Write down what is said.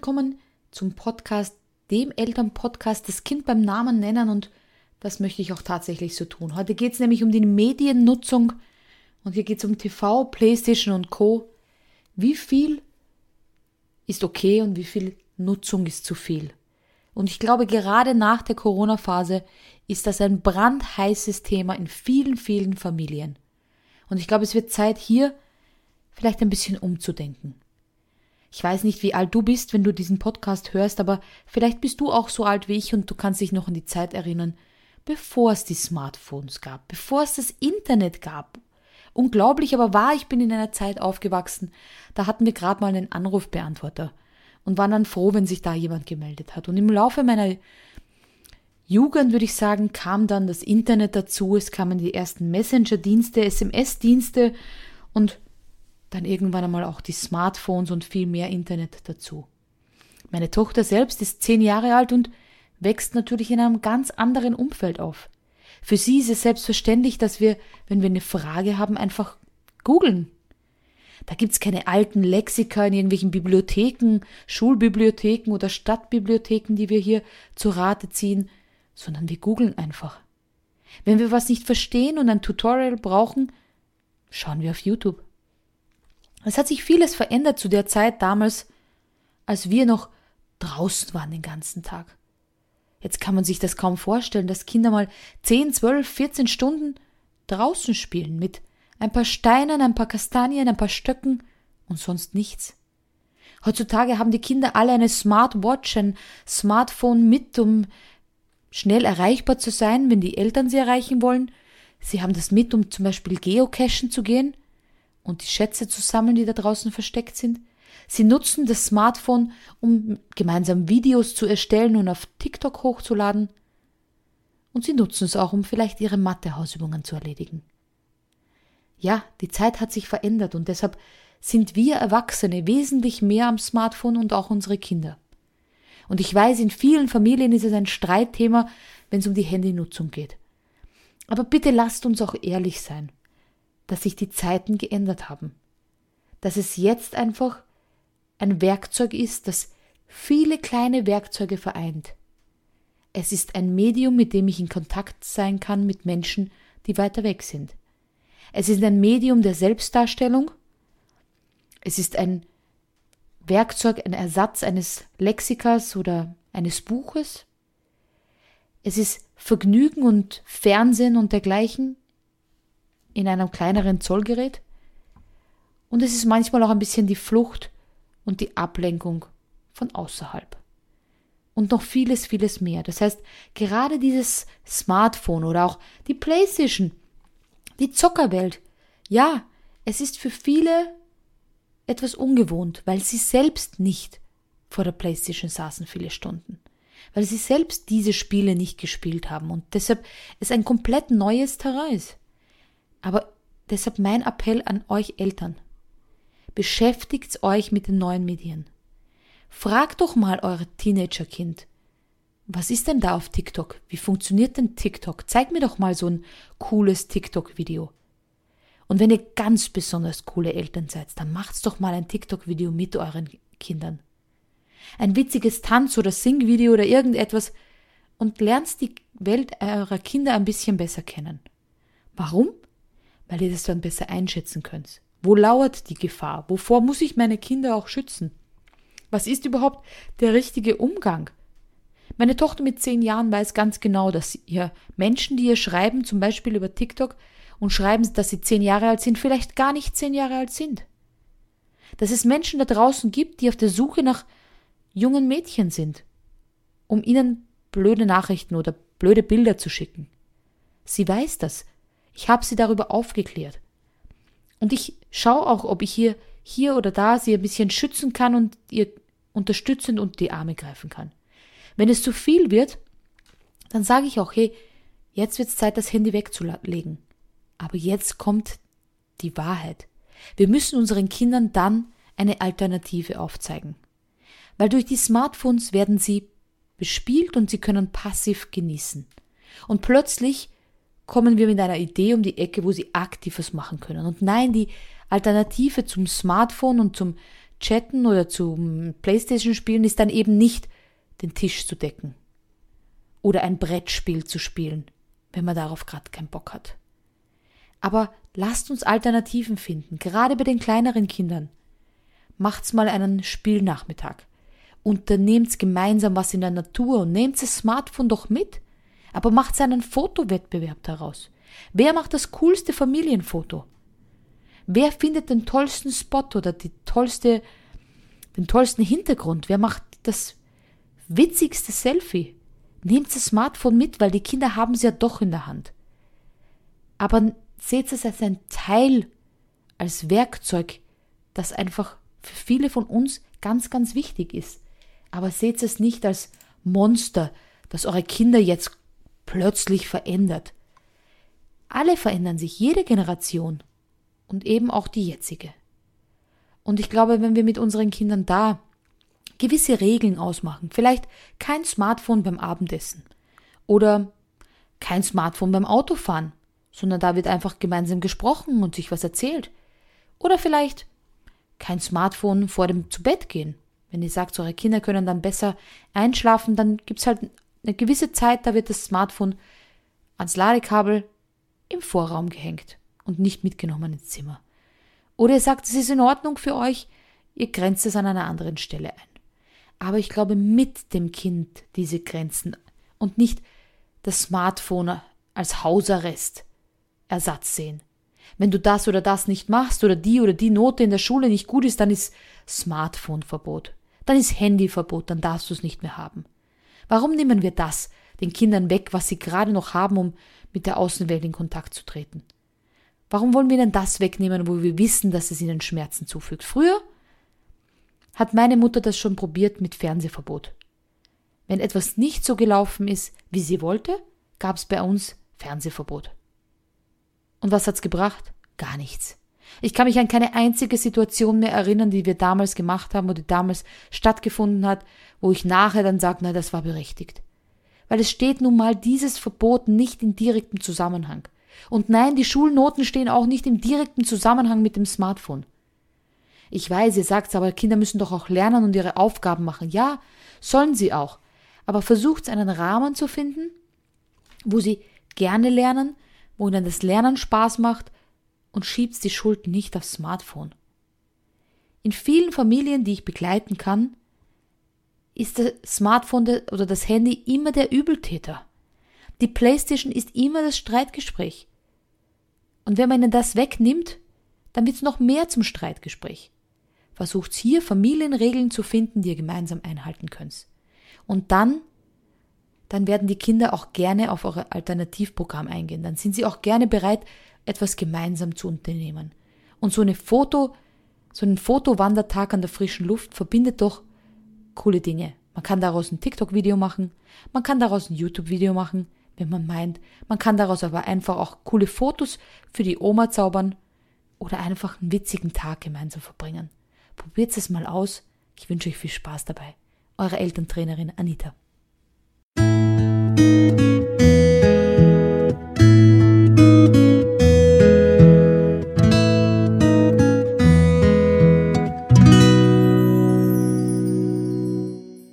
willkommen zum Podcast, dem Elternpodcast, das Kind beim Namen nennen und das möchte ich auch tatsächlich so tun. Heute geht es nämlich um die Mediennutzung und hier geht es um TV, Playstation und Co. Wie viel ist okay und wie viel Nutzung ist zu viel? Und ich glaube, gerade nach der Corona-Phase ist das ein brandheißes Thema in vielen, vielen Familien. Und ich glaube, es wird Zeit, hier vielleicht ein bisschen umzudenken. Ich weiß nicht, wie alt du bist, wenn du diesen Podcast hörst, aber vielleicht bist du auch so alt wie ich und du kannst dich noch an die Zeit erinnern, bevor es die Smartphones gab, bevor es das Internet gab. Unglaublich aber wahr, ich bin in einer Zeit aufgewachsen, da hatten wir gerade mal einen Anrufbeantworter und waren dann froh, wenn sich da jemand gemeldet hat. Und im Laufe meiner Jugend, würde ich sagen, kam dann das Internet dazu, es kamen die ersten Messenger-Dienste, SMS-Dienste und dann irgendwann einmal auch die Smartphones und viel mehr Internet dazu. Meine Tochter selbst ist zehn Jahre alt und wächst natürlich in einem ganz anderen Umfeld auf. Für sie ist es selbstverständlich, dass wir, wenn wir eine Frage haben, einfach googeln. Da gibt's keine alten Lexika in irgendwelchen Bibliotheken, Schulbibliotheken oder Stadtbibliotheken, die wir hier zu Rate ziehen, sondern wir googeln einfach. Wenn wir was nicht verstehen und ein Tutorial brauchen, schauen wir auf YouTube. Es hat sich vieles verändert zu der Zeit damals, als wir noch draußen waren den ganzen Tag. Jetzt kann man sich das kaum vorstellen, dass Kinder mal 10, 12, 14 Stunden draußen spielen mit ein paar Steinen, ein paar Kastanien, ein paar Stöcken und sonst nichts. Heutzutage haben die Kinder alle eine Smartwatch, ein Smartphone mit, um schnell erreichbar zu sein, wenn die Eltern sie erreichen wollen. Sie haben das mit, um zum Beispiel geocachen zu gehen und die Schätze zu sammeln, die da draußen versteckt sind. Sie nutzen das Smartphone, um gemeinsam Videos zu erstellen und auf TikTok hochzuladen. Und sie nutzen es auch, um vielleicht ihre Mathehausübungen zu erledigen. Ja, die Zeit hat sich verändert und deshalb sind wir Erwachsene wesentlich mehr am Smartphone und auch unsere Kinder. Und ich weiß, in vielen Familien ist es ein Streitthema, wenn es um die Handynutzung geht. Aber bitte lasst uns auch ehrlich sein dass sich die Zeiten geändert haben. Dass es jetzt einfach ein Werkzeug ist, das viele kleine Werkzeuge vereint. Es ist ein Medium, mit dem ich in Kontakt sein kann mit Menschen, die weiter weg sind. Es ist ein Medium der Selbstdarstellung. Es ist ein Werkzeug, ein Ersatz eines Lexikers oder eines Buches. Es ist Vergnügen und Fernsehen und dergleichen in einem kleineren Zollgerät. Und es ist manchmal auch ein bisschen die Flucht und die Ablenkung von außerhalb. Und noch vieles, vieles mehr. Das heißt, gerade dieses Smartphone oder auch die Playstation, die Zockerwelt, ja, es ist für viele etwas ungewohnt, weil sie selbst nicht vor der Playstation saßen viele Stunden. Weil sie selbst diese Spiele nicht gespielt haben und deshalb es ein komplett neues Terrain ist. Aber deshalb mein Appell an euch Eltern. Beschäftigt euch mit den neuen Medien. Fragt doch mal euer Teenagerkind. Was ist denn da auf TikTok? Wie funktioniert denn TikTok? Zeig mir doch mal so ein cooles TikTok-Video. Und wenn ihr ganz besonders coole Eltern seid, dann macht's doch mal ein TikTok-Video mit euren Kindern. Ein witziges Tanz- oder Sing-Video oder irgendetwas und lernt die Welt eurer Kinder ein bisschen besser kennen. Warum? Weil ihr das dann besser einschätzen könnt. Wo lauert die Gefahr? Wovor muss ich meine Kinder auch schützen? Was ist überhaupt der richtige Umgang? Meine Tochter mit zehn Jahren weiß ganz genau, dass ihr Menschen, die ihr schreiben, zum Beispiel über TikTok, und schreiben, dass sie zehn Jahre alt sind, vielleicht gar nicht zehn Jahre alt sind. Dass es Menschen da draußen gibt, die auf der Suche nach jungen Mädchen sind, um ihnen blöde Nachrichten oder blöde Bilder zu schicken. Sie weiß das. Ich habe sie darüber aufgeklärt. Und ich schaue auch, ob ich hier, hier oder da sie ein bisschen schützen kann und ihr unterstützend unter die Arme greifen kann. Wenn es zu viel wird, dann sage ich auch, hey, jetzt wird es Zeit, das Handy wegzulegen. Aber jetzt kommt die Wahrheit. Wir müssen unseren Kindern dann eine Alternative aufzeigen. Weil durch die Smartphones werden sie bespielt und sie können passiv genießen. Und plötzlich kommen wir mit einer Idee um die Ecke, wo sie aktiv was machen können. Und nein, die Alternative zum Smartphone und zum Chatten oder zum Playstation spielen ist dann eben nicht den Tisch zu decken oder ein Brettspiel zu spielen, wenn man darauf gerade keinen Bock hat. Aber lasst uns Alternativen finden, gerade bei den kleineren Kindern. Macht's mal einen Spielnachmittag. Unternehmt gemeinsam was in der Natur und nehmt das Smartphone doch mit. Aber macht einen Fotowettbewerb daraus. Wer macht das coolste Familienfoto? Wer findet den tollsten Spot oder die tollste, den tollsten Hintergrund? Wer macht das witzigste Selfie? Nehmt das Smartphone mit, weil die Kinder haben es ja doch in der Hand. Aber seht es als ein Teil, als Werkzeug, das einfach für viele von uns ganz, ganz wichtig ist. Aber seht es nicht als Monster, das eure Kinder jetzt plötzlich verändert. Alle verändern sich, jede Generation und eben auch die jetzige. Und ich glaube, wenn wir mit unseren Kindern da gewisse Regeln ausmachen, vielleicht kein Smartphone beim Abendessen oder kein Smartphone beim Autofahren, sondern da wird einfach gemeinsam gesprochen und sich was erzählt. Oder vielleicht kein Smartphone vor dem zu Bett gehen. Wenn ihr sagt, eure Kinder können dann besser einschlafen, dann gibt's halt eine gewisse Zeit, da wird das Smartphone ans Ladekabel im Vorraum gehängt und nicht mitgenommen ins Zimmer. Oder ihr sagt, es ist in Ordnung für euch, ihr grenzt es an einer anderen Stelle ein. Aber ich glaube, mit dem Kind diese Grenzen und nicht das Smartphone als Hausarrest Ersatz sehen. Wenn du das oder das nicht machst oder die oder die Note in der Schule nicht gut ist, dann ist Smartphone-Verbot. Dann ist Handyverbot, dann darfst du es nicht mehr haben. Warum nehmen wir das den Kindern weg, was sie gerade noch haben, um mit der Außenwelt in Kontakt zu treten? Warum wollen wir ihnen das wegnehmen, wo wir wissen, dass es ihnen Schmerzen zufügt? Früher hat meine Mutter das schon probiert mit Fernsehverbot. Wenn etwas nicht so gelaufen ist, wie sie wollte, gab es bei uns Fernsehverbot. Und was hat's gebracht? Gar nichts. Ich kann mich an keine einzige Situation mehr erinnern, die wir damals gemacht haben oder die damals stattgefunden hat, wo ich nachher dann sage, na, das war berechtigt. Weil es steht nun mal dieses Verbot nicht in direktem Zusammenhang. Und nein, die Schulnoten stehen auch nicht im direkten Zusammenhang mit dem Smartphone. Ich weiß, ihr sagt's, aber Kinder müssen doch auch lernen und ihre Aufgaben machen. Ja, sollen sie auch. Aber versucht einen Rahmen zu finden, wo sie gerne lernen, wo ihnen das Lernen Spaß macht und schiebt die Schuld nicht aufs Smartphone. In vielen Familien, die ich begleiten kann, ist das Smartphone oder das Handy immer der Übeltäter. Die Playstation ist immer das Streitgespräch. Und wenn man ihnen das wegnimmt, dann wird es noch mehr zum Streitgespräch. Versucht hier Familienregeln zu finden, die ihr gemeinsam einhalten könnt. Und dann, dann werden die Kinder auch gerne auf euer Alternativprogramm eingehen. Dann sind sie auch gerne bereit, etwas gemeinsam zu unternehmen. Und so eine Foto, so ein Fotowandertag an der frischen Luft verbindet doch coole Dinge. Man kann daraus ein TikTok-Video machen, man kann daraus ein YouTube-Video machen, wenn man meint. Man kann daraus aber einfach auch coole Fotos für die Oma zaubern oder einfach einen witzigen Tag gemeinsam verbringen. Probiert es mal aus. Ich wünsche euch viel Spaß dabei. Eure Elterntrainerin Anita.